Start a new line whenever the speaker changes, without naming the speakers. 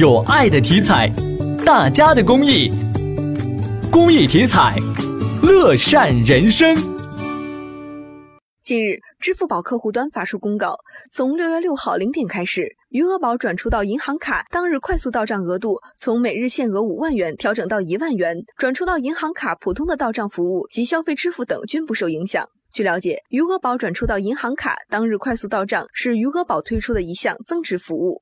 有爱的体彩，大家的公益，公益体彩，乐善人生。
近日，支付宝客户端发出公告，从六月六号零点开始，余额宝转出到银行卡当日快速到账额度从每日限额五万元调整到一万元，转出到银行卡普通的到账服务及消费支付等均不受影响。据了解，余额宝转出到银行卡当日快速到账是余额宝推出的一项增值服务。